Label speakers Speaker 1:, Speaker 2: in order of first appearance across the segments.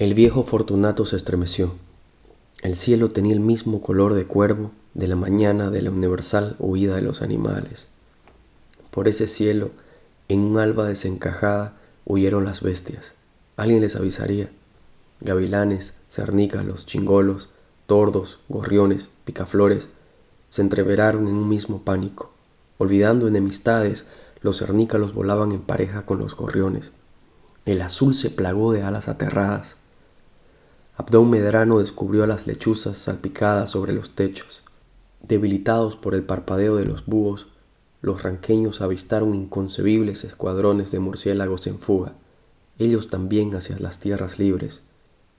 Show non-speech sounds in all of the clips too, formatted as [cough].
Speaker 1: El viejo Fortunato se estremeció. El cielo tenía el mismo color de cuervo de la mañana de la universal huida de los animales. Por ese cielo, en un alba desencajada, huyeron las bestias. Alguien les avisaría. Gavilanes, cernícalos, chingolos, tordos, gorriones, picaflores, se entreveraron en un mismo pánico. Olvidando enemistades, los cernícalos volaban en pareja con los gorriones. El azul se plagó de alas aterradas. Abdón Medrano descubrió a las lechuzas salpicadas sobre los techos. Debilitados por el parpadeo de los búhos, los ranqueños avistaron inconcebibles escuadrones de murciélagos en fuga, ellos también hacia las tierras libres.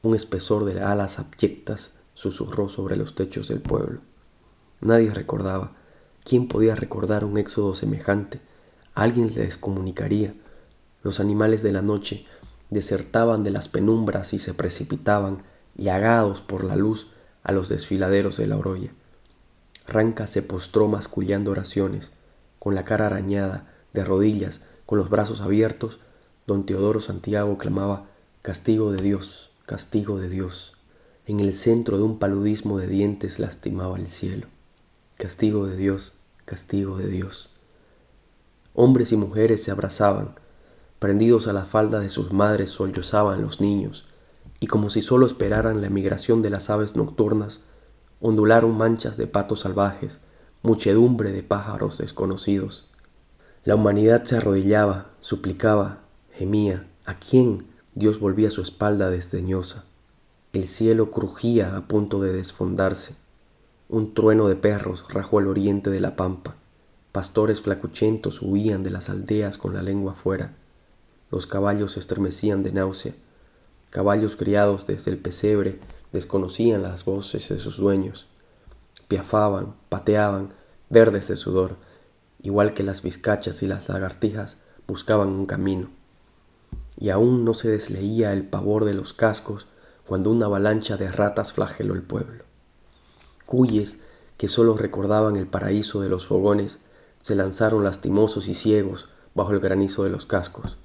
Speaker 1: Un espesor de alas abyectas susurró sobre los techos del pueblo. Nadie recordaba. ¿Quién podía recordar un éxodo semejante? Alguien les comunicaría. Los animales de la noche desertaban de las penumbras y se precipitaban llagados por la luz a los desfiladeros de la orolla. Ranca se postró mascullando oraciones, con la cara arañada, de rodillas, con los brazos abiertos, don Teodoro Santiago clamaba Castigo de Dios, castigo de Dios. En el centro de un paludismo de dientes lastimaba el cielo. Castigo de Dios, castigo de Dios. Hombres y mujeres se abrazaban, prendidos a la falda de sus madres sollozaban los niños, y como si solo esperaran la emigración de las aves nocturnas, ondularon manchas de patos salvajes, muchedumbre de pájaros desconocidos. La humanidad se arrodillaba, suplicaba, gemía. ¿A quién? Dios volvía su espalda desdeñosa. El cielo crujía a punto de desfondarse. Un trueno de perros rajó el oriente de la pampa. Pastores flacuchentos huían de las aldeas con la lengua fuera. Los caballos se estremecían de náusea. Caballos criados desde el pesebre desconocían las voces de sus dueños. Piafaban, pateaban, verdes de sudor, igual que las vizcachas y las lagartijas buscaban un camino. Y aún no se desleía el pavor de los cascos cuando una avalancha de ratas flageló el pueblo. Cuyes, que sólo recordaban el paraíso de los fogones, se lanzaron lastimosos y ciegos bajo el granizo de los cascos.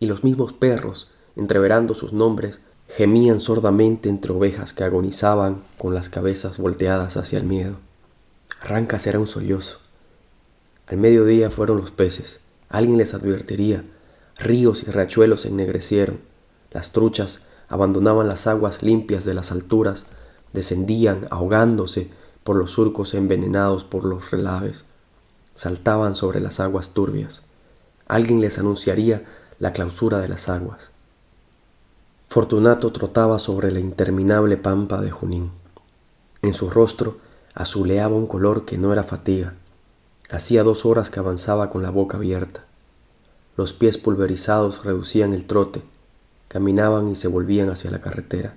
Speaker 1: Y los mismos perros, entreverando sus nombres, gemían sordamente entre ovejas que agonizaban con las cabezas volteadas hacia el miedo. Rancas era un sollozo. Al mediodía fueron los peces. Alguien les advertiría. Ríos y riachuelos se ennegrecieron. Las truchas abandonaban las aguas limpias de las alturas, descendían ahogándose por los surcos envenenados por los relaves. Saltaban sobre las aguas turbias. Alguien les anunciaría la clausura de las aguas. Fortunato trotaba sobre la interminable pampa de Junín. En su rostro azuleaba un color que no era fatiga. Hacía dos horas que avanzaba con la boca abierta. Los pies pulverizados reducían el trote, caminaban y se volvían hacia la carretera.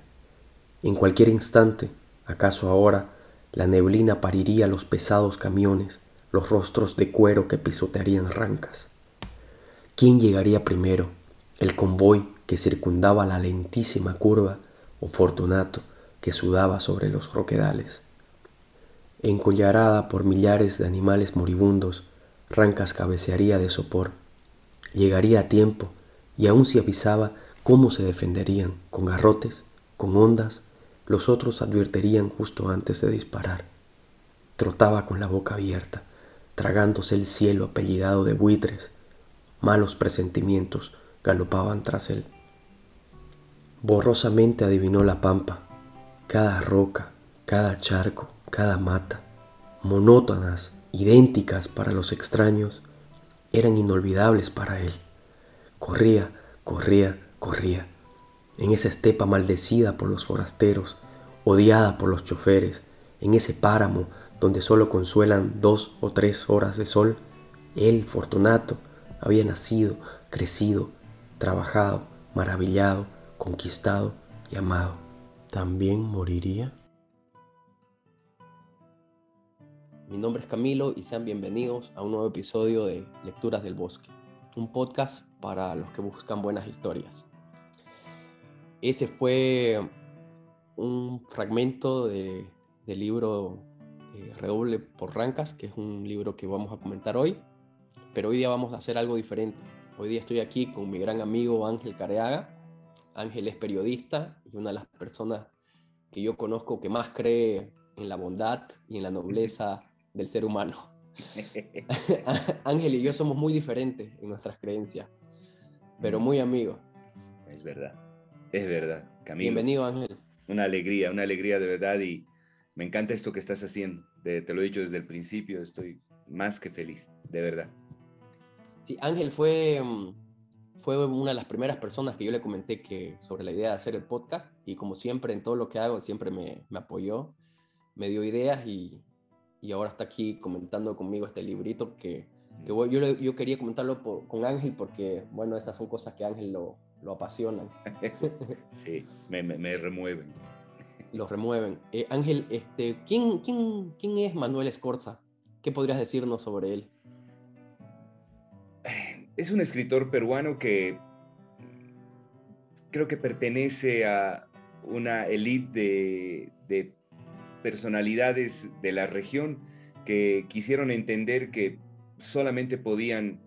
Speaker 1: En cualquier instante, acaso ahora, la neblina pariría los pesados camiones, los rostros de cuero que pisotearían rancas. ¿Quién llegaría primero? ¿El convoy que circundaba la lentísima curva o Fortunato que sudaba sobre los roquedales. Encollarada por millares de animales moribundos, Rancas cabecearía de sopor. Llegaría a tiempo y aún si avisaba cómo se defenderían, con garrotes, con ondas, los otros advertirían justo antes de disparar. Trotaba con la boca abierta, tragándose el cielo apellidado de buitres. Malos presentimientos galopaban tras él. Borrosamente adivinó la pampa, cada roca, cada charco, cada mata, monótonas, idénticas para los extraños, eran inolvidables para él. Corría, corría, corría, en esa estepa maldecida por los forasteros, odiada por los choferes, en ese páramo donde solo consuelan dos o tres horas de sol, él, Fortunato, había nacido, crecido, trabajado, maravillado, conquistado y amado, ¿también moriría? Mi nombre es Camilo y sean bienvenidos a un nuevo episodio de Lecturas del Bosque, un podcast para los que buscan buenas historias. Ese fue un fragmento de, del libro eh, Redoble por Rancas, que es un libro que vamos a comentar hoy, pero hoy día vamos a hacer algo diferente. Hoy día estoy aquí con mi gran amigo Ángel Careaga
Speaker 2: Ángel es periodista y una de las personas que yo conozco que más cree en la bondad y en la nobleza [laughs] del ser humano. [laughs] [laughs] Ángel y yo somos muy diferentes en nuestras creencias, pero muy amigos.
Speaker 3: Es verdad, es verdad. Camilo.
Speaker 2: Bienvenido, Ángel.
Speaker 3: Una alegría, una alegría de verdad y me encanta esto que estás haciendo. te lo he dicho desde el principio, estoy más que feliz, de verdad.
Speaker 2: Sí, Ángel fue, mm, fue una de las primeras personas que yo le comenté que, sobre la idea de hacer el podcast y como siempre en todo lo que hago siempre me, me apoyó, me dio ideas y, y ahora está aquí comentando conmigo este librito que, que yo, yo, quería comentarlo con Ángel porque, bueno, estas son cosas que Ángel lo, lo apasionan. [laughs]
Speaker 3: sí, me, me, remueven.
Speaker 2: Los remueven. Eh, Ángel, este, ¿quién, quién, ¿quién es Manuel Escorza? ¿Qué podrías decirnos sobre él?
Speaker 3: Es un escritor peruano que creo que pertenece a una élite de, de personalidades de la región que quisieron entender que solamente podían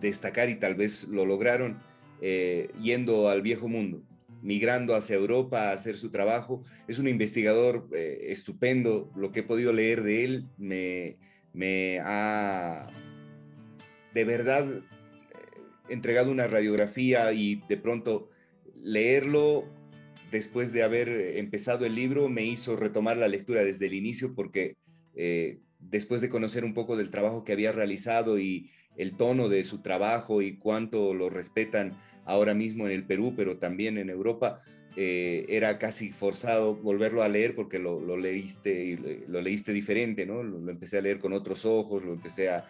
Speaker 3: destacar y tal vez lo lograron eh, yendo al viejo mundo, migrando hacia Europa a hacer su trabajo. Es un investigador eh, estupendo, lo que he podido leer de él me, ha de verdad entregado una radiografía y de pronto leerlo después de haber empezado el libro, me hizo retomar la lectura desde el inicio porque eh, después de conocer un poco del trabajo que había realizado y el tono de su trabajo y cuánto lo respetan ahora mismo en el Perú, pero también en Europa, eh, era casi forzado volverlo a leer porque lo, leíste lo leíste diferente, ¿no? Lo, empecé a leer con otros ojos, lo empecé a,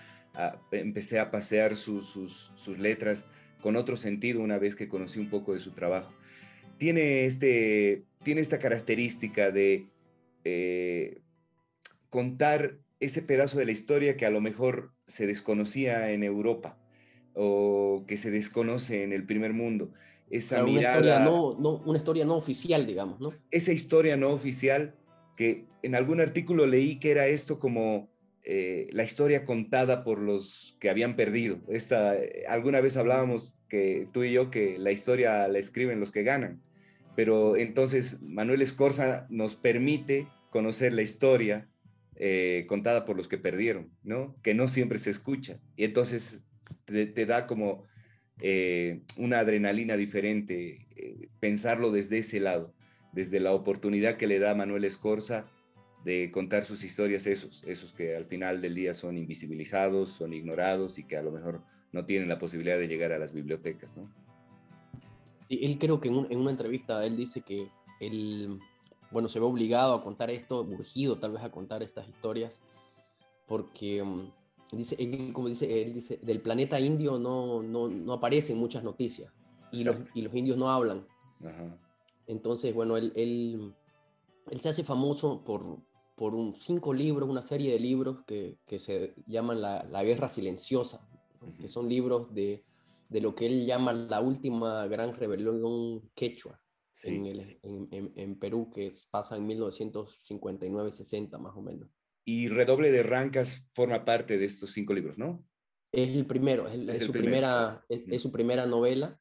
Speaker 3: empecé a pasear sus, sus letras con otro sentido una vez que conocí un poco de su trabajo tiene, este, tiene esta característica de eh, contar ese pedazo de la historia que a lo mejor se desconocía en Europa o que se desconoce en el primer mundo. Esa
Speaker 2: una Historia no, una historia no oficial, digamos, ¿no?
Speaker 3: Esa historia no oficial que en algún artículo leí que era esto como eh, la historia contada por los que habían perdido. Esta, alguna vez hablábamos que tú y yo que la historia la escriben los que ganan, pero entonces Manuel Escorza nos permite conocer la historia eh, contada por los que perdieron, ¿no? Que no siempre se escucha. Y entonces te, da como eh, una adrenalina diferente pensarlo desde ese lado, desde la oportunidad que le da Manuel Escorza de contar sus historias esos, esos que al final del día son invisibilizados, son ignorados y que a lo mejor no tienen la posibilidad de llegar a las bibliotecas, ¿no?
Speaker 2: Y él creo que en, una entrevista él dice que él, bueno, se ve obligado a contar esto, urgido tal vez a contar estas historias, porque dice, como dice, él dice, del planeta indio no, no, no aparecen muchas noticias y los, y los, indios no hablan. Entonces, bueno, él, él, él se hace famoso por, por un, cinco libros, una serie de libros que, que se llaman la, la Guerra Silenciosa, que son libros de, de, lo que él llama la última gran rebelión quechua en, el, en, en, Perú, que pasa en 1959-60 más o menos.
Speaker 3: Y Redoble de Rancas forma parte de estos cinco libros, ¿no?
Speaker 2: Es el primero, es, su, Primera, es, su primera novela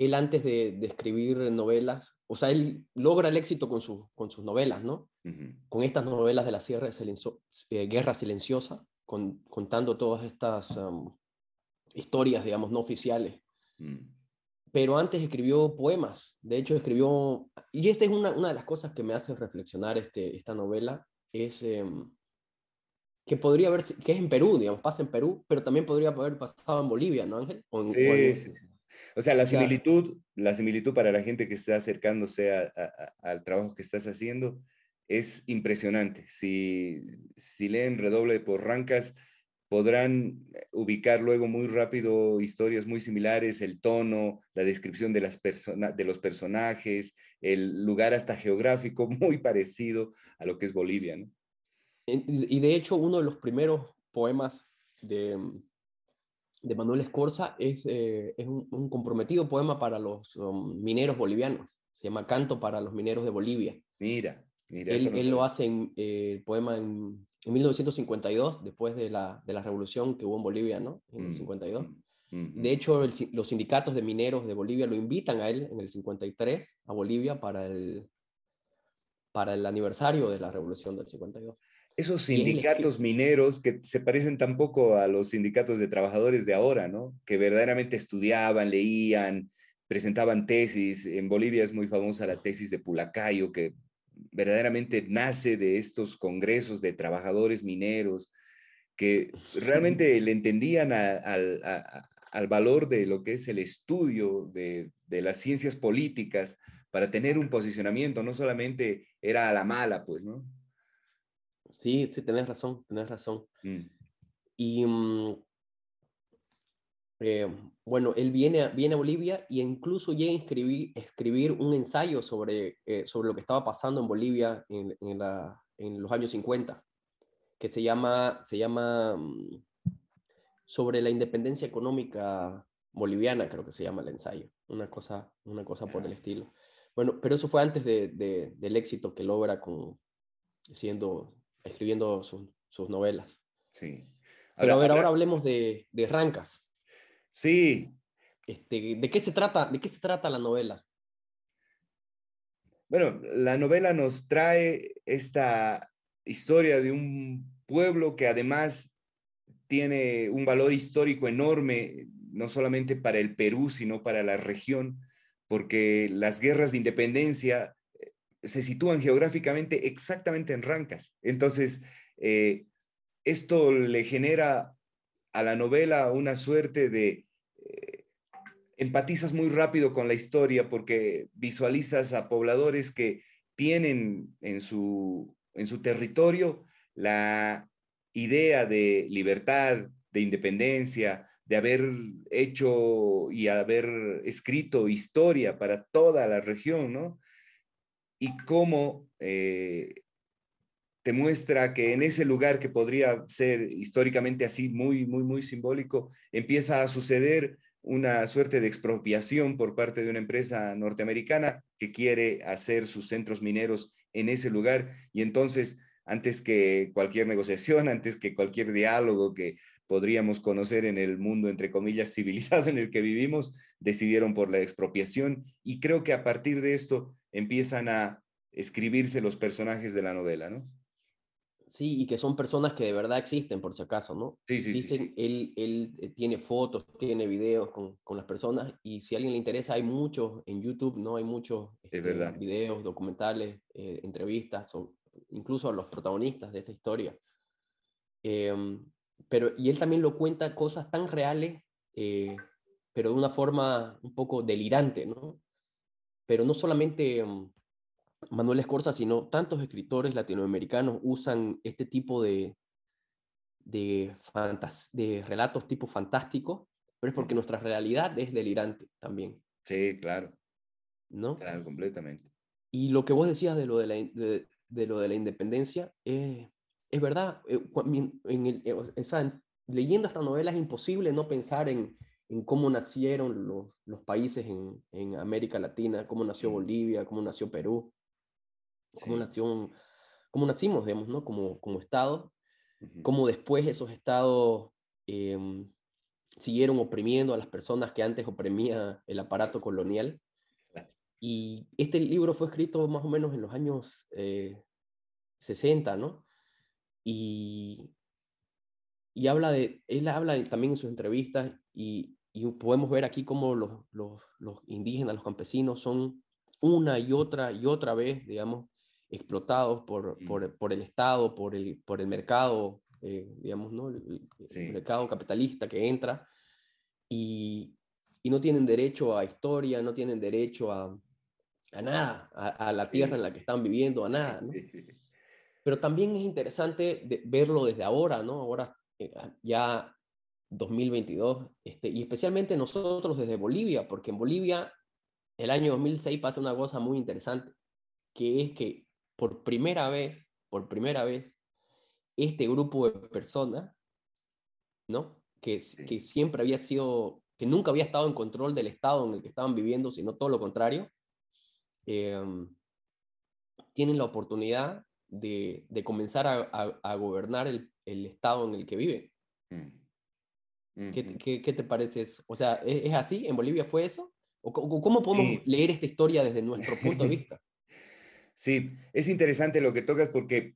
Speaker 2: él antes de, escribir novelas, o sea, él logra el éxito con, con sus novelas, ¿no? Con estas novelas de la Sierra eh, Guerra Silenciosa, contando todas estas historias, digamos, no oficiales. Mm. Pero antes escribió poemas, de hecho escribió, y esta es una, una de las cosas que me hace reflexionar este, esta novela, es em, que podría haber, que es en Perú, digamos, pasa en Perú, pero también podría haber pasado en Bolivia, ¿no, Ángel?
Speaker 3: sí, sí, sí. O sea, la similitud, la similitud para la gente que está acercándose al trabajo que estás haciendo es impresionante. Si, si leen Redoble por Rancas, podrán ubicar luego muy rápido historias muy similares, el tono, la descripción de, las de los personajes, el lugar hasta geográfico [laughs] muy parecido a lo que es Bolivia.
Speaker 2: Y de hecho, uno de los primeros poemas de, de Manuel Escorza es, eh, es un, comprometido poema para los um, mineros bolivianos. Se llama Canto para los mineros de Bolivia.
Speaker 3: Mira, mira.
Speaker 2: Él, él lo hace en eh, el poema en, en, 1952, después de la, de la revolución que hubo en Bolivia, ¿no? En el 52. Mm, mm. De hecho, los sindicatos de mineros de Bolivia lo invitan a él en el 53 a Bolivia para el, para el aniversario de la revolución del 52.
Speaker 3: Esos sindicatos mineros que se parecen tampoco a los sindicatos de trabajadores de ahora, ¿no? Que verdaderamente estudiaban, leían, presentaban tesis. En Bolivia es muy famosa la tesis de Pulacayo, que verdaderamente nace de estos congresos de trabajadores mineros que realmente le entendían al valor de lo que es el estudio de, las ciencias políticas para tener un posicionamiento, no solamente era a la mala, pues, ¿no?
Speaker 2: Sí, sí, tenés razón, tenés razón. Mm. Y mm, eh, bueno, él viene a, viene a Bolivia y incluso llega a escribir, escribir un ensayo sobre, eh, sobre lo que estaba pasando en Bolivia en, en, la, en, los años 50, que se llama, se llama mm, sobre la independencia económica boliviana, creo que se llama el ensayo, una cosa, una cosa por el estilo. Bueno, pero eso fue antes de, de, del éxito que logra con, siendo, escribiendo sus novelas.
Speaker 3: Sí.
Speaker 2: pero a ver, ahora hablemos de, de Rancas.
Speaker 3: Sí.
Speaker 2: Este, ¿de, qué se trata, ¿De qué se trata la novela?
Speaker 3: Bueno, la novela nos trae esta historia de un pueblo que además tiene un valor histórico enorme, no solamente para el Perú, sino para la región, porque las guerras de independencia se sitúan geográficamente exactamente en Rancas. Entonces, eh, esto le genera a la novela una suerte de... Eh, empatizas muy rápido con la historia porque visualizas a pobladores que tienen en su, en su territorio la idea de libertad, de independencia, de haber hecho y haber escrito historia para toda la región, ¿no? Y cómo eh, te muestra que en ese lugar que podría ser históricamente así muy, muy, muy simbólico, empieza a suceder una suerte de expropiación por parte de una empresa norteamericana que quiere hacer sus centros mineros en ese lugar. Y entonces antes que cualquier negociación, antes que cualquier diálogo que podríamos conocer en el mundo, entre comillas, civilizado en el que vivimos, decidieron por la expropiación. Y creo que a partir de esto empiezan a escribirse los personajes de la novela, ¿no?
Speaker 2: Sí, y que son personas que de verdad existen, por si acaso, ¿no?
Speaker 3: Sí, sí,
Speaker 2: existen, Él, él eh, tiene fotos, tiene videos con, con, las personas, y si a alguien le interesa, hay muchos en YouTube, ¿no? Hay muchos
Speaker 3: este,
Speaker 2: videos, documentales, eh, entrevistas, o incluso a los protagonistas de esta historia. Em, pero, y él también lo cuenta cosas tan reales, eh, pero de una forma un poco delirante, ¿no? Pero no solamente... Em, Manuel Escorza, sino tantos escritores latinoamericanos usan este tipo de, de, de relatos tipo fantásticos, pero es porque nuestra realidad es delirante también.
Speaker 3: Sí, claro.
Speaker 2: ¿No?
Speaker 3: Claro, completamente.
Speaker 2: Y lo que vos decías de lo de la, de, lo de la independencia, es verdad. Eh, en el, eh, leyendo esta novela es imposible no pensar en, en cómo nacieron los, los países en, en, América Latina, cómo nació Bolivia, cómo nació Perú cómo, nació, cómo nacimos, digamos, ¿no? Como, como Estado, cómo después esos estados em, siguieron oprimiendo a las personas que antes oprimía el aparato colonial. Y este libro fue escrito más o menos en los años 60, eh, ¿no? Y, y habla de, él habla también en sus entrevistas y, y podemos ver aquí cómo los, los, los, indígenas, los campesinos son una y otra y otra vez, digamos, explotados por, mm. por, por, el Estado, por el, por el mercado, eh, digamos, ¿no? El, mercado capitalista que entra y, y, no tienen derecho a historia, no tienen derecho a, a nada, a, la tierra en la que están viviendo, a nada, ¿no? [laughs] Pero también es interesante verlo desde ahora, ¿no? Ahora eh, ya 2022, este, y especialmente nosotros desde Bolivia, porque en Bolivia el año 2006 pasa una cosa muy interesante, que es que por primera vez, por primera vez, este grupo de personas, ¿no? Que, que siempre había sido, que nunca había estado en control del estado en el que estaban viviendo, sino todo lo contrario, em, tienen la oportunidad de, de comenzar a, a, gobernar el, el, estado en el que viven. Mm. ¿Qué, qué, te parece eso? O sea, ¿es, así? ¿En Bolivia fue eso? ¿O, cómo podemos leer esta historia desde nuestro punto de [laughs] vista?
Speaker 3: Sí, es interesante lo que tocas porque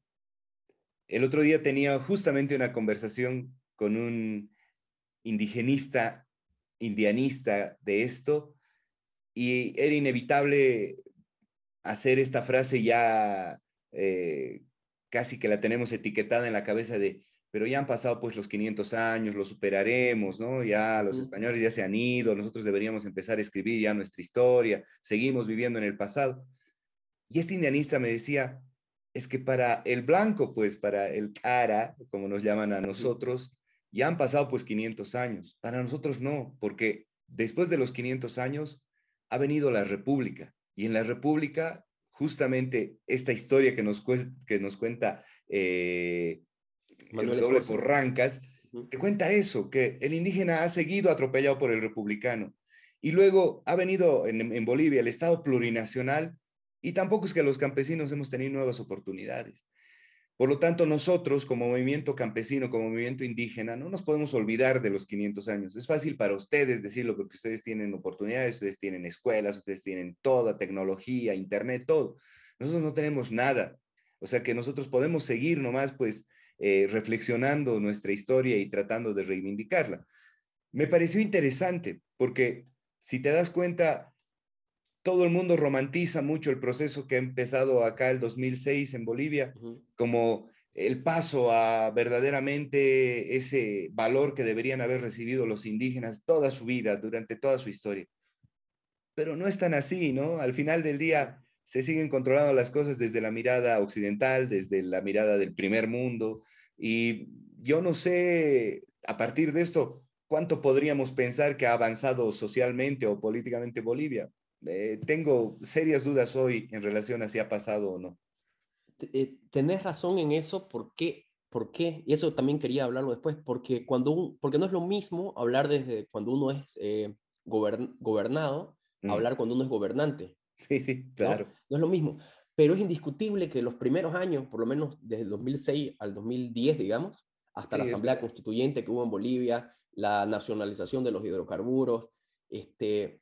Speaker 3: el otro día tenía justamente una conversación con un indigenista, indianista de esto, y era inevitable hacer esta frase ya eh, casi que la tenemos etiquetada en la cabeza de, pero ya han pasado pues los 500 años, lo superaremos, ¿no? Ya los españoles ya se han ido, nosotros deberíamos empezar a escribir ya nuestra historia, seguimos viviendo en el pasado. Y este indianista me decía, es que para el blanco, pues para el cara, como nos llaman a nosotros, ya han pasado pues 500 años. Para nosotros no, porque después de los 500 años ha venido la República. Y en la República, justamente esta historia que nos, que nos cuenta eh, Manuel Doble Porrancas, te cuenta eso, que el indígena ha seguido atropellado por el republicano. Y luego ha venido en, en Bolivia el Estado plurinacional y tampoco es que los campesinos hemos tenido nuevas oportunidades. Por lo tanto, nosotros como movimiento campesino, como movimiento indígena, no nos podemos olvidar de los 500 años. Es fácil para ustedes decirlo porque ustedes tienen oportunidades, ustedes tienen escuelas, ustedes tienen toda tecnología, internet, todo. Nosotros no tenemos nada. O sea que nosotros podemos seguir nomás pues eh, reflexionando nuestra historia y tratando de reivindicarla. Me pareció interesante porque si te das cuenta, todo el mundo romantiza mucho el proceso que ha empezado acá el 2006 en Bolivia, como el paso a verdaderamente ese valor que deberían haber recibido los indígenas toda su vida, durante toda su historia. Pero no es tan así, ¿no? Al final del día se siguen controlando las cosas desde la mirada occidental, desde la mirada del primer mundo, y yo no sé, a partir de esto, cuánto podríamos pensar que ha avanzado socialmente o políticamente Bolivia eh, tengo serias dudas hoy en relación a si ha pasado o no.
Speaker 2: Eh, tenés razón en eso, ¿por qué? ¿Por qué? Y eso también quería hablarlo después, porque, cuando porque no es lo mismo hablar desde cuando uno es eh, gobernado, mm. hablar cuando uno es gobernante. [laughs]
Speaker 3: Sí, sí, claro.
Speaker 2: ¿no? es lo mismo, pero es indiscutible que los primeros años, por lo menos desde el 2006 al 2010, digamos, hasta la Asamblea Constituyente que hubo en Bolivia, la nacionalización de los hidrocarburos, este,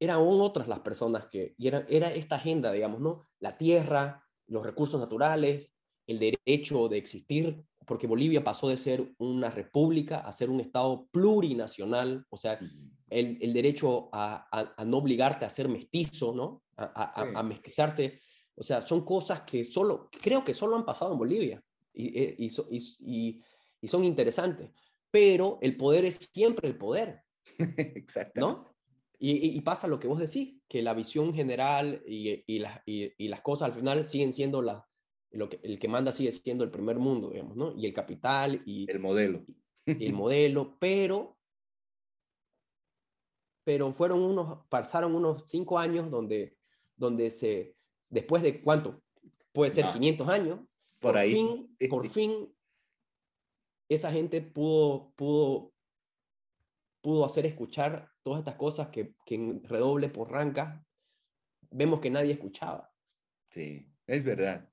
Speaker 2: eran otras las personas que, y era, era esta agenda, digamos, ¿no? La tierra, los recursos naturales, el derecho de existir, porque Bolivia pasó de ser una república a ser un Estado plurinacional, o sea, el, el derecho a, a, no obligarte a ser mestizo, ¿no? A, a, mestizarse. O sea, son cosas que solo, creo que solo han pasado en Bolivia y, eh, y, y, y son interesantes, pero el poder es siempre el poder. [laughs]
Speaker 3: Exacto.
Speaker 2: ¿No? Y, pasa lo que vos decís, que la visión general y, y las cosas al final siguen siendo la, lo que, el que manda sigue siendo el primer mundo, digamos, ¿no? Y el capital y...
Speaker 3: El modelo.
Speaker 2: el modelo, pero... Pero fueron unos, pasaron unos cinco años donde, donde se, después de cuánto, puede ser 500 años, por, ahí. Fin, por fin esa gente pudo, pudo, pudo hacer escuchar todas estas cosas que, que en redoble por ranca vemos que nadie escuchaba.
Speaker 3: Sí, es verdad,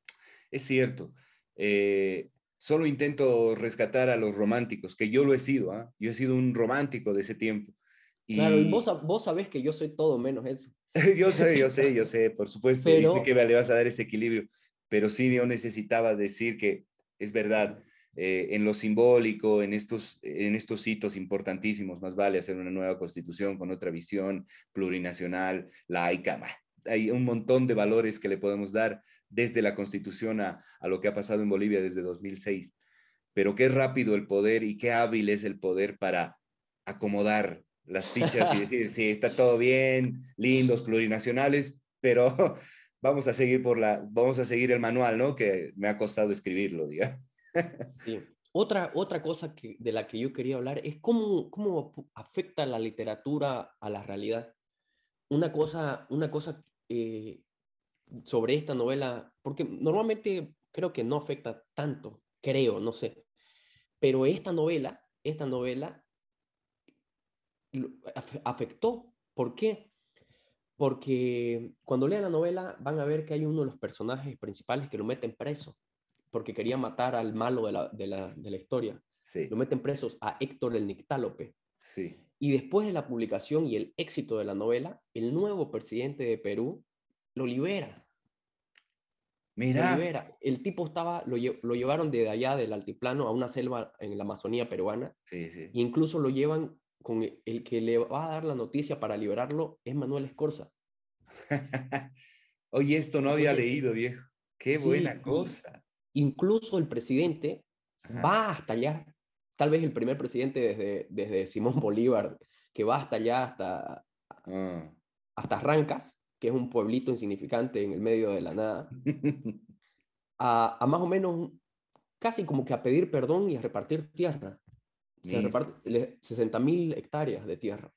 Speaker 3: es cierto. Eh, solo intento rescatar a los románticos, que yo lo he sido, ¿ah? yo he sido un romántico de ese tiempo.
Speaker 2: Y... Claro, y vos, vos sabés que yo soy todo menos eso. [laughs]
Speaker 3: yo sé, yo sé, yo sé, por supuesto, pero... que le vas a dar ese equilibrio, pero sí yo necesitaba decir que es verdad, eh, en lo simbólico, en estos, en estos hitos importantísimos, más vale hacer una nueva constitución con otra visión plurinacional, laica. Hay un montón de valores que le podemos dar desde la constitución a, a lo que ha pasado en Bolivia desde 2006. Pero qué rápido el poder y qué hábil es el poder para acomodar las fichas y [laughs] decir, sí, está todo bien, lindos, plurinacionales, pero [laughs] vamos a seguir por la, vamos a seguir el manual, ¿no? Que me ha costado escribirlo, digamos. [laughs]
Speaker 2: Otra, otra cosa que, de la que yo quería hablar es cómo, cómo afecta la literatura a la realidad. Una cosa, una cosa eh, sobre esta novela, porque normalmente creo que no afecta tanto, creo, no sé, pero esta novela, esta novela afectó. ¿Por qué? Porque cuando lean la novela van a ver que hay uno de los personajes principales que lo meten preso porque quería matar al malo de la, de la, de la historia. lo meten presos a Héctor el Nictálope.
Speaker 3: Sí.
Speaker 2: Y después de la publicación y el éxito de la novela, el nuevo presidente de Perú lo libera.
Speaker 3: Mira.
Speaker 2: Lo libera. El tipo estaba, lo, lo, llevaron de allá del altiplano a una selva en la Amazonía peruana.
Speaker 3: Sí, sí.
Speaker 2: Incluso lo llevan con el que le va a dar la noticia para liberarlo, es Manuel Escorza. [laughs]
Speaker 3: Oye, esto no había leído, viejo. Qué buena cosa.
Speaker 2: Incluso el presidente va hasta allá. Tal vez el primer presidente desde, desde Simón Bolívar, que va hasta allá, hasta,
Speaker 3: ah.
Speaker 2: hasta Rancas, que es un pueblito insignificante en el medio de la nada, [laughs] a, a más o menos casi como que a pedir perdón y a repartir tierra. Se reparte 60 mil hectáreas de tierra.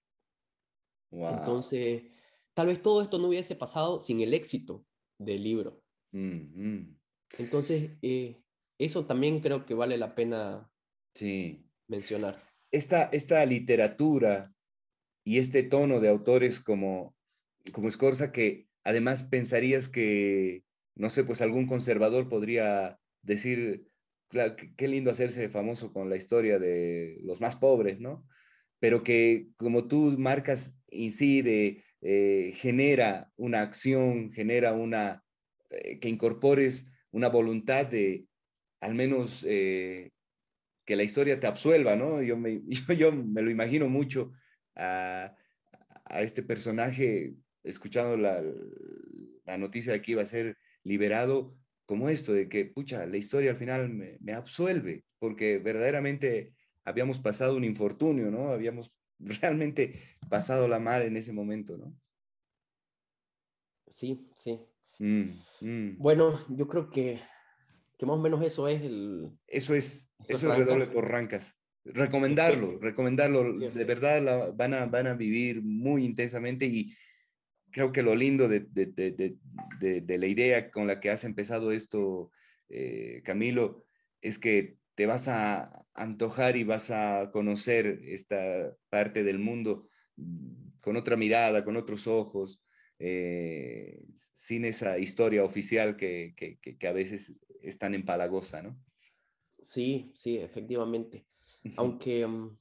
Speaker 2: Entonces, tal vez todo esto no hubiese pasado sin el éxito del libro. Entonces, eh, eso también creo que vale la pena
Speaker 3: sí.
Speaker 2: mencionar.
Speaker 3: Esta, esta literatura y este tono de autores como, como Scorza, que además pensarías que, no sé, pues algún conservador podría decir, qué lindo hacerse famoso con la historia de los más pobres, ¿no? Pero que como tú marcas, incide, eh, genera una acción, genera una, eh, que incorpores una voluntad de al menos eh, que la historia te absuelva, ¿no? Yo me, [laughs] yo, me lo imagino mucho a, a este personaje escuchando la, la, noticia de que iba a ser liberado, como esto, de que, pucha, la historia al final me, me, absuelve, porque verdaderamente habíamos pasado un infortunio, ¿no? Habíamos [laughs] realmente pasado la mal en ese momento, ¿no?
Speaker 2: Sí, sí.
Speaker 3: Mm, mm.
Speaker 2: Bueno, yo creo que, que, más o menos eso es el...
Speaker 3: Eso es, eso es redoble por rancas. Recomendarlo, recomendarlo. De verdad la, van, a, van a vivir muy intensamente y creo que lo lindo de, de, de, de, la idea con la que has empezado esto, eh, Camilo, es que te vas a antojar y vas a conocer esta parte del mundo con otra mirada, con otros ojos, eh, sin esa historia oficial que, que, que, a veces es tan empalagosa, ¿no?
Speaker 2: Sí, sí, efectivamente. Aunque, mm,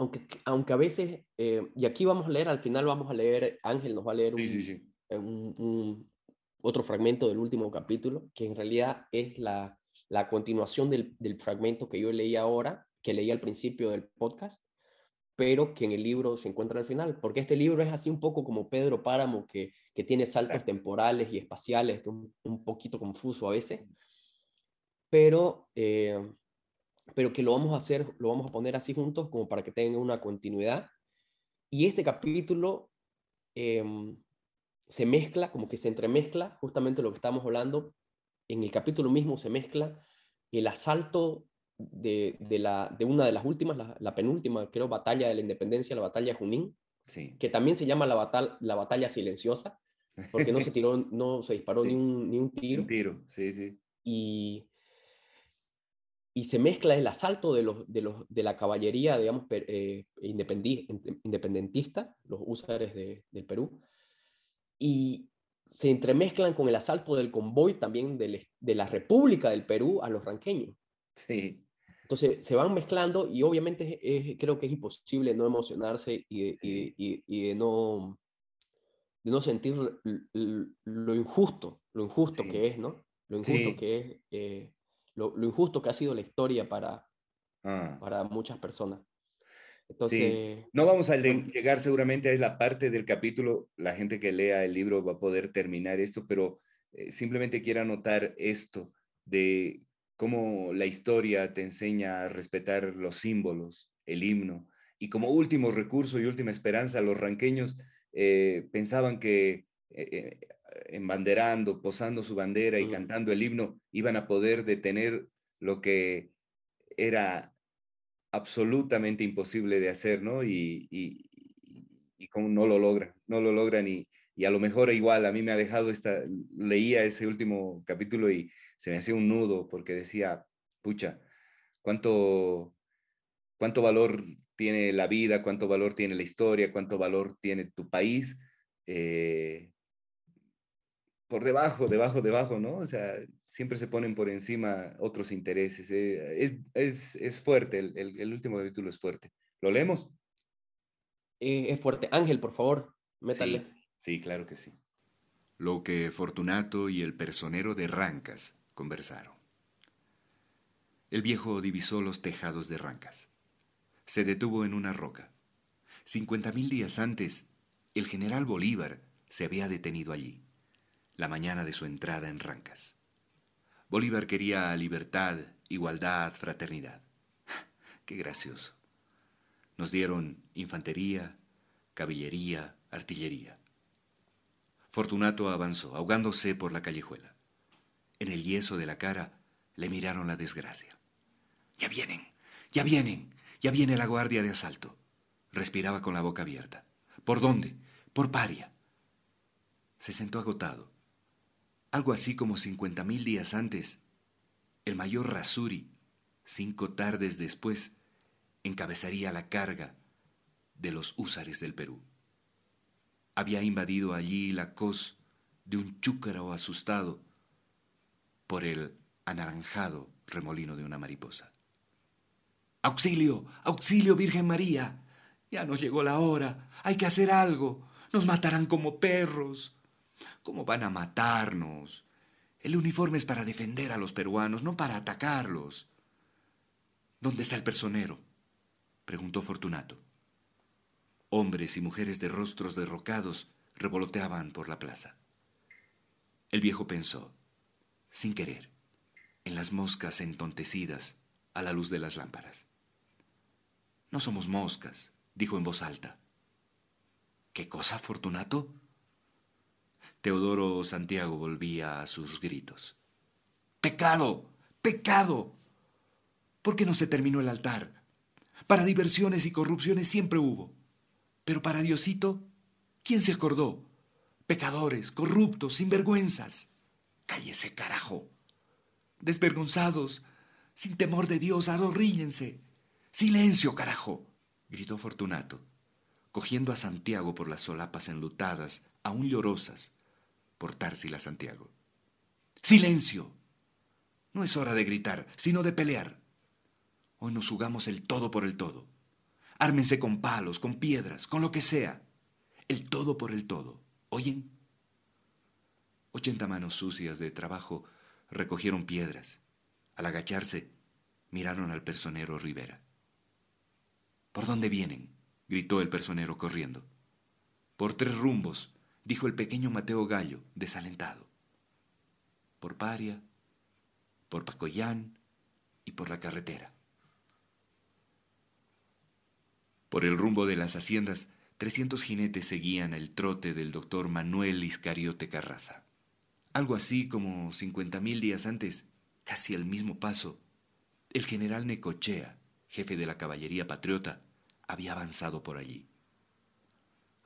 Speaker 2: aunque, aunque a veces, eh, y aquí vamos a leer, al final vamos a leer, Ángel nos va a leer un, otro fragmento del último capítulo, que en realidad es la, la continuación del, del, fragmento que yo leí ahora, que leí al principio del podcast, pero que en el libro se encuentra al final, porque este libro es así un poco como Pedro Páramo, que, que tiene saltos temporales y espaciales, que un, un poquito confuso a veces, pero... Eh, pero que lo vamos a hacer, lo vamos a poner así juntos como para que tenga una continuidad. Y este capítulo em, se mezcla, como que se entremezcla, justamente lo que estamos hablando, en el capítulo mismo se mezcla el asalto de, de, la, de una de las últimas, la, penúltima, creo, batalla de la independencia, la batalla de Junín,
Speaker 3: sí.
Speaker 2: que también se llama la, batal, la batalla silenciosa, porque no se [laughs] tiró, no se disparó
Speaker 3: sí.
Speaker 2: ni, un, ni un tiro.
Speaker 3: Un tiro, sí, sí.
Speaker 2: Y, y se mezcla el asalto de, los, de, los, de la caballería, digamos, eh, independentista, los húsares de, del Perú, y se entremezclan con el asalto del convoy también de, de la República del Perú a los ranqueños.
Speaker 3: Sí.
Speaker 2: Entonces se van mezclando y obviamente es, creo que es imposible no emocionarse y de, y, y, y de no, de no sentir lo injusto, lo injusto sí. que es, ¿no? Lo injusto sí. que es eh, lo, lo, injusto que ha sido la historia para, ah. para muchas personas.
Speaker 3: Entonces, sí. No vamos a llegar seguramente a esa parte del capítulo, la gente que lea el libro va a poder terminar esto, pero eh, simplemente quiero anotar esto de cómo la historia te enseña a respetar los símbolos, el himno, y como último recurso y última esperanza, los ranqueños eh, pensaban que eh, embanderando, posando su bandera y uh -huh. cantando el himno, iban a poder detener lo que era absolutamente imposible de hacer, ¿no? Y, y, y como no lo logran, no lo logran y, y, a lo mejor igual a mí me ha dejado esta, leía ese último capítulo y se me hacía un nudo porque decía, pucha, cuánto, cuánto valor tiene la vida, cuánto valor tiene la historia, cuánto valor tiene tu país, eh,
Speaker 4: por debajo, debajo, debajo, ¿no? O sea, siempre se ponen por encima otros intereses. Eh, es, fuerte, el, último capítulo es fuerte. ¿Lo leemos?
Speaker 2: Eh, es fuerte. Ángel, por favor, métale.
Speaker 4: Sí, claro que sí.
Speaker 3: Lo que Fortunato y el personero de Rancas conversaron. El viejo divisó los tejados de Rancas. Se detuvo en una roca. Cincuenta mil días antes, el general Bolívar se había detenido allí, la mañana de su entrada en Rancas. Bolívar quería libertad, igualdad, fraternidad. [laughs] Qué gracioso. Nos dieron infantería, caballería, artillería. Fortunato avanzó, ahogándose por la callejuela. En el yeso de la cara le miraron la desgracia. Ya vienen, ya vienen, ya viene la guardia de asalto. Respiraba con la boca abierta. ¿Por dónde? Por Paria. Se sentó agotado. Algo así como cincuenta mil días antes, el mayor Rasuri, cinco tardes después, encabezaría la carga de los húsares del Perú. Había invadido allí la cos de un chúcaro asustado por el anaranjado remolino de una mariposa. Auxilio, auxilio, Virgen María. Ya nos llegó la hora. Hay que hacer algo. Nos matarán como perros. ¿Cómo van a matarnos? El uniforme es para defender a los peruanos, no para atacarlos. ¿Dónde está el personero? preguntó Fortunato. Hombres y mujeres de rostros derrocados revoloteaban por la plaza. El viejo pensó, sin querer, en las moscas entontecidas a la luz de las lámparas. No somos moscas, dijo en voz alta. ¿Qué cosa, Fortunato? Teodoro Santiago volvía a sus gritos. ¡Pecado! ¡Pecado! ¿Por qué no se terminó el altar? Para diversiones y corrupciones siempre hubo. Pero para Diosito, ¿quién se acordó? Pecadores, corruptos, sinvergüenzas. Cállese, carajo. Desvergonzados, sin temor de Dios, arrodíllense. Silencio, carajo. gritó Fortunato, cogiendo a Santiago por las solapas enlutadas, aún llorosas, por Társila Santiago. ¡Silencio! No es hora de gritar, sino de pelear. Hoy nos jugamos el todo por el todo. Ármense con palos, con piedras, con lo que sea. El todo por el todo. ¿Oyen? Ochenta manos sucias de trabajo recogieron piedras. Al agacharse, miraron al personero Rivera. ¿Por dónde vienen? gritó el personero corriendo. Por tres rumbos, dijo el pequeño Mateo Gallo, desalentado. Por Paria, por Pacoyán y por la carretera. Por el rumbo de las haciendas, trescientos jinetes seguían el trote del doctor Manuel Iscariote Carraza. Algo así como cincuenta mil días antes, casi al mismo paso, el general Necochea, jefe de la caballería patriota, había avanzado por allí.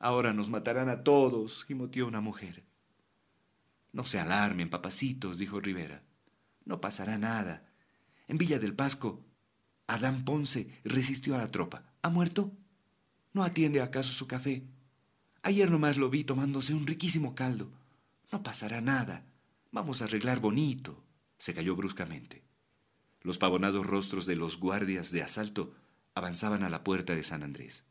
Speaker 3: Ahora nos matarán a todos, gimoteó una mujer. No se alarmen, papacitos, dijo Rivera. No pasará nada. En Villa del Pasco, Adán Ponce resistió a la tropa. ¿Ha muerto? ¿No atiende acaso su café? Ayer nomás lo vi tomándose un riquísimo caldo. No pasará nada. Vamos a arreglar bonito. Se cayó bruscamente. Los pavonados rostros de los guardias de asalto avanzaban a la puerta de San Andrés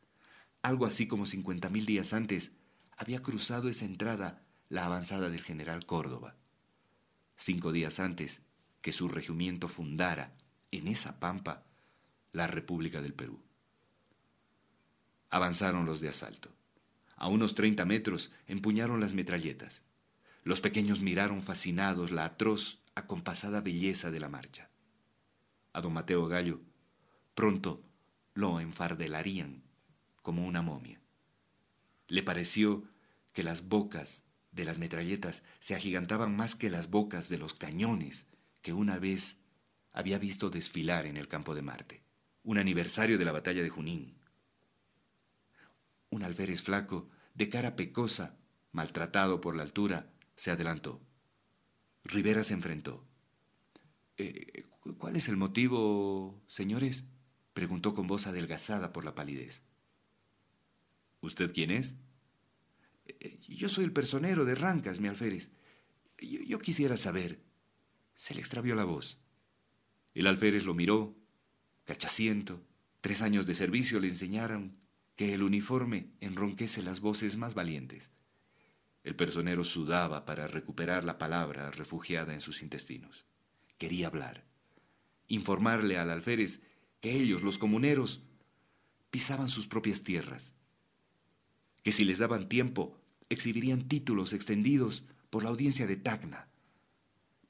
Speaker 3: algo así como cincuenta mil días antes, había cruzado esa entrada la avanzada del general Córdoba. Cinco días antes que su regimiento fundara en esa pampa la República del Perú. Avanzaron los de asalto. A unos treinta metros empuñaron las metralletas. Los pequeños miraron fascinados la atroz, acompasada belleza de la marcha. A don Mateo Gallo pronto lo enfardelarían como una momia. Le pareció que las bocas de las metralletas se agigantaban más que las bocas de los cañones que una vez había visto desfilar en el campo de Marte, un aniversario de la batalla de Junín. Un alférez flaco, de cara pecosa, maltratado por la altura, se adelantó. Rivera se enfrentó. Eh, ¿Cuál es el motivo, señores? preguntó con voz adelgazada por la palidez. ¿Usted quién es? Eh, yo soy el personero de Rancas, mi alférez. yo, quisiera saber. Se le extravió la voz. El alférez lo miró, cachaciento. Tres años de servicio le enseñaron que el uniforme enronquece las voces más valientes. El personero sudaba para recuperar la palabra refugiada en sus intestinos. Quería hablar, informarle al alférez que ellos, los comuneros, pisaban sus propias tierras, que si les daban tiempo exhibirían títulos extendidos por la audiencia de Tacna,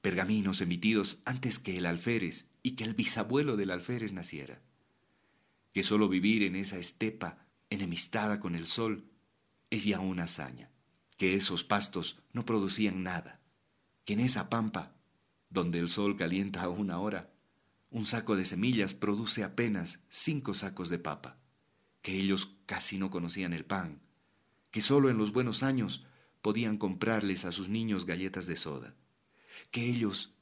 Speaker 3: pergaminos emitidos antes que el alférez y que el bisabuelo del alférez naciera, que sólo vivir en esa estepa enemistada con el sol es ya una hazaña, que esos pastos no producían nada, que en esa pampa, donde el sol calienta a una hora, un saco de semillas produce apenas cinco sacos de papa, que ellos casi no conocían el pan, que sólo en los buenos años podían comprarles a sus niños galletas de soda, que ellos...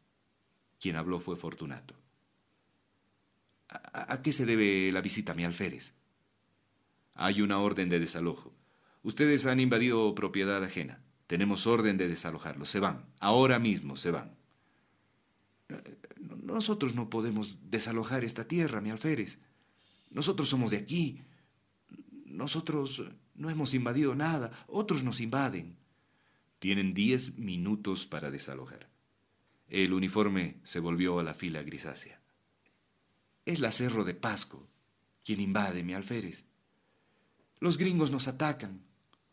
Speaker 3: Quien habló fue Fortunato. ¿A, qué se debe la visita, mi alférez? Hay una orden de desalojo. Ustedes han invadido propiedad ajena. Tenemos orden de desalojarlos. Se van. Ahora mismo se van. Nosotros no podemos desalojar esta tierra, mi alférez. Nosotros somos de aquí. Nosotros no hemos invadido nada. Otros nos invaden. Tienen diez minutos para desalojar. El uniforme se volvió a la fila grisácea. Es la Cerro de Pasco quien invade, mi alférez. Los gringos nos atacan,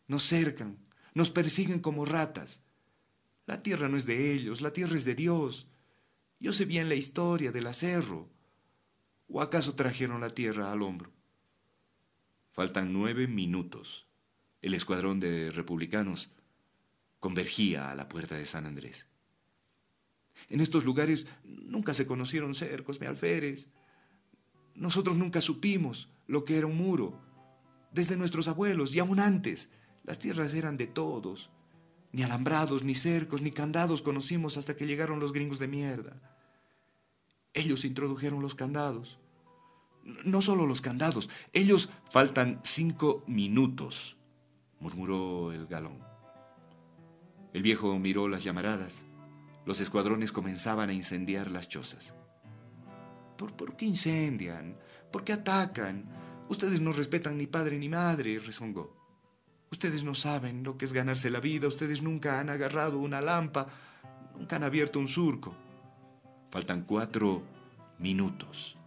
Speaker 3: nos cercan, nos persiguen como ratas. La tierra no es de ellos, la tierra es de Dios. Yo sé bien la historia del acerro. ¿O acaso trajeron la tierra al hombro? Faltan nueve minutos. El escuadrón de republicanos convergía a la puerta de San Andrés. En estos lugares nunca se conocieron cercos, mi alférez. Nosotros nunca supimos lo que era un muro. Desde nuestros abuelos y aún antes, las tierras eran de todos. Ni alambrados, ni cercos, ni candados conocimos hasta que llegaron los gringos de mierda. Ellos introdujeron los candados. No solo los candados, ellos faltan cinco minutos, murmuró el galón. El viejo miró las llamaradas. Los escuadrones comenzaban a incendiar las chozas. ¿Por, ¿Por, qué incendian? ¿Por qué atacan? Ustedes no respetan ni padre ni madre, rezongó. Ustedes no saben lo que es ganarse la vida, ustedes nunca han agarrado una lampa, nunca han abierto un surco. Faltan cuatro minutos.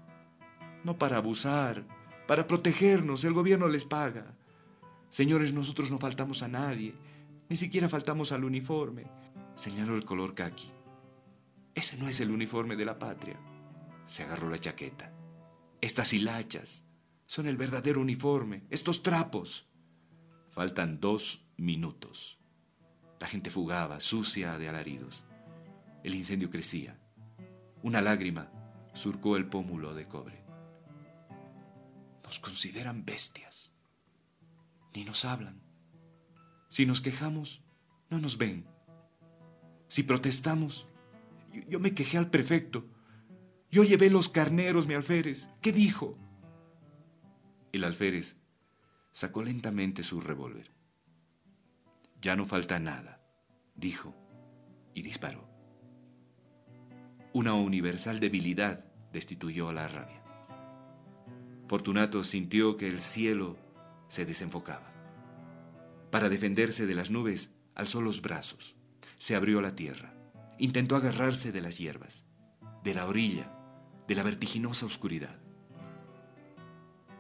Speaker 3: No para abusar, para protegernos, el gobierno les paga. Señores, nosotros no faltamos a nadie, ni siquiera faltamos al uniforme. Señaló el color caqui. Ese no es el uniforme de la patria. Se agarró la chaqueta. Estas hilachas son el verdadero uniforme, estos trapos. Faltan dos minutos. La gente fugaba, sucia de alaridos. El incendio crecía. Una lágrima surcó el pómulo de cobre. Consideran bestias. Ni nos hablan. Si nos quejamos, no nos ven. Si protestamos, yo, me quejé al prefecto. Yo llevé los carneros, mi alférez. ¿Qué dijo? El alférez sacó lentamente su revólver. Ya no falta nada, dijo, y disparó. Una universal debilidad destituyó a la rabia. Fortunato sintió que el cielo se desenfocaba. Para defenderse de las nubes, alzó los brazos, se abrió la tierra, intentó agarrarse de las hierbas, de la orilla, de la vertiginosa oscuridad.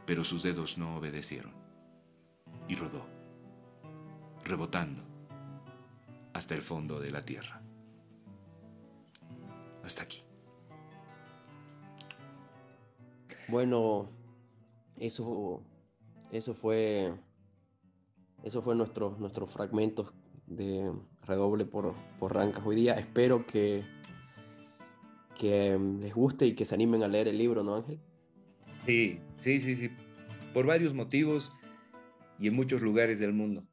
Speaker 3: Pero sus dedos no obedecieron y rodó, rebotando hasta el fondo de la tierra. Hasta aquí.
Speaker 2: Bueno, eso, eso fue, eso fue nuestro, fragmentos de redoble por, por Rancas hoy día. Espero que, que les guste y que se animen a leer el libro, ¿no, Ángel?
Speaker 5: Sí, sí, sí, sí. Por varios motivos y en muchos lugares del mundo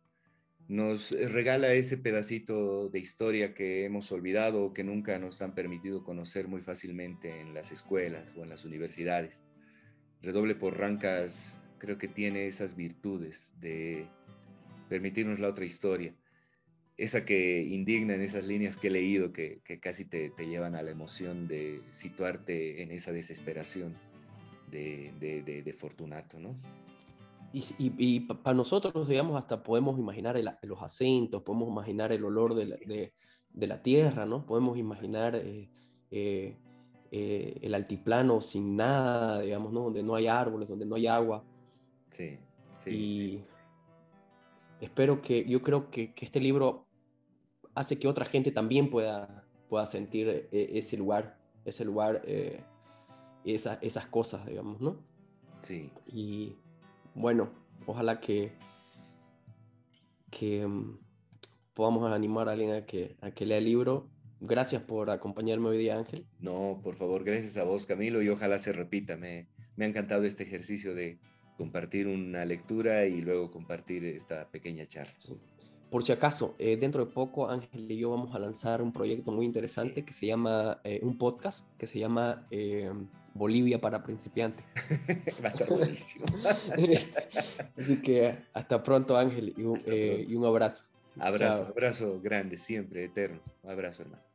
Speaker 5: nos regala ese pedacito de historia que hemos olvidado o que nunca nos han permitido conocer muy fácilmente en las escuelas o en las universidades. Redoble por Rancas creo que tiene esas virtudes de permitirnos la otra historia.
Speaker 3: esa que indigna en esas líneas que he leído, que, casi te, llevan a la emoción de situarte en esa desesperación de, Fortunato, ¿no?
Speaker 2: Y, para nosotros, digamos, hasta podemos imaginar los acentos, podemos imaginar el olor de la, tierra, ¿no? Podemos imaginar eh, eh, eh, el altiplano sin nada, digamos, ¿no? Donde no hay árboles, donde no hay agua.
Speaker 3: Sí, sí.
Speaker 2: Y espero que, yo creo que, que este libro hace que otra gente también pueda, pueda sentir eh, ese lugar, ese lugar, eh, esas cosas, digamos, ¿no?
Speaker 3: Sí.
Speaker 2: Y bueno, ojalá que, que mm, podamos animar a alguien a que, a que lea el libro. Gracias por acompañarme hoy día, Ángel.
Speaker 3: No, por favor, gracias a vos, Camilo, y ojalá se repita. Me, me ha encantado este ejercicio de compartir una lectura y luego compartir esta pequeña charla.
Speaker 2: Por si acaso, eh, dentro de poco Ángel y yo vamos a lanzar un proyecto muy interesante que se llama, eh, un podcast que se llama eh, Bolivia para principiantes. [laughs]
Speaker 3: Va a estar buenísimo. [laughs]
Speaker 2: Así que hasta pronto Ángel y un, y un abrazo.
Speaker 3: Abrazo, abrazo grande, siempre, eterno. Un abrazo hermano.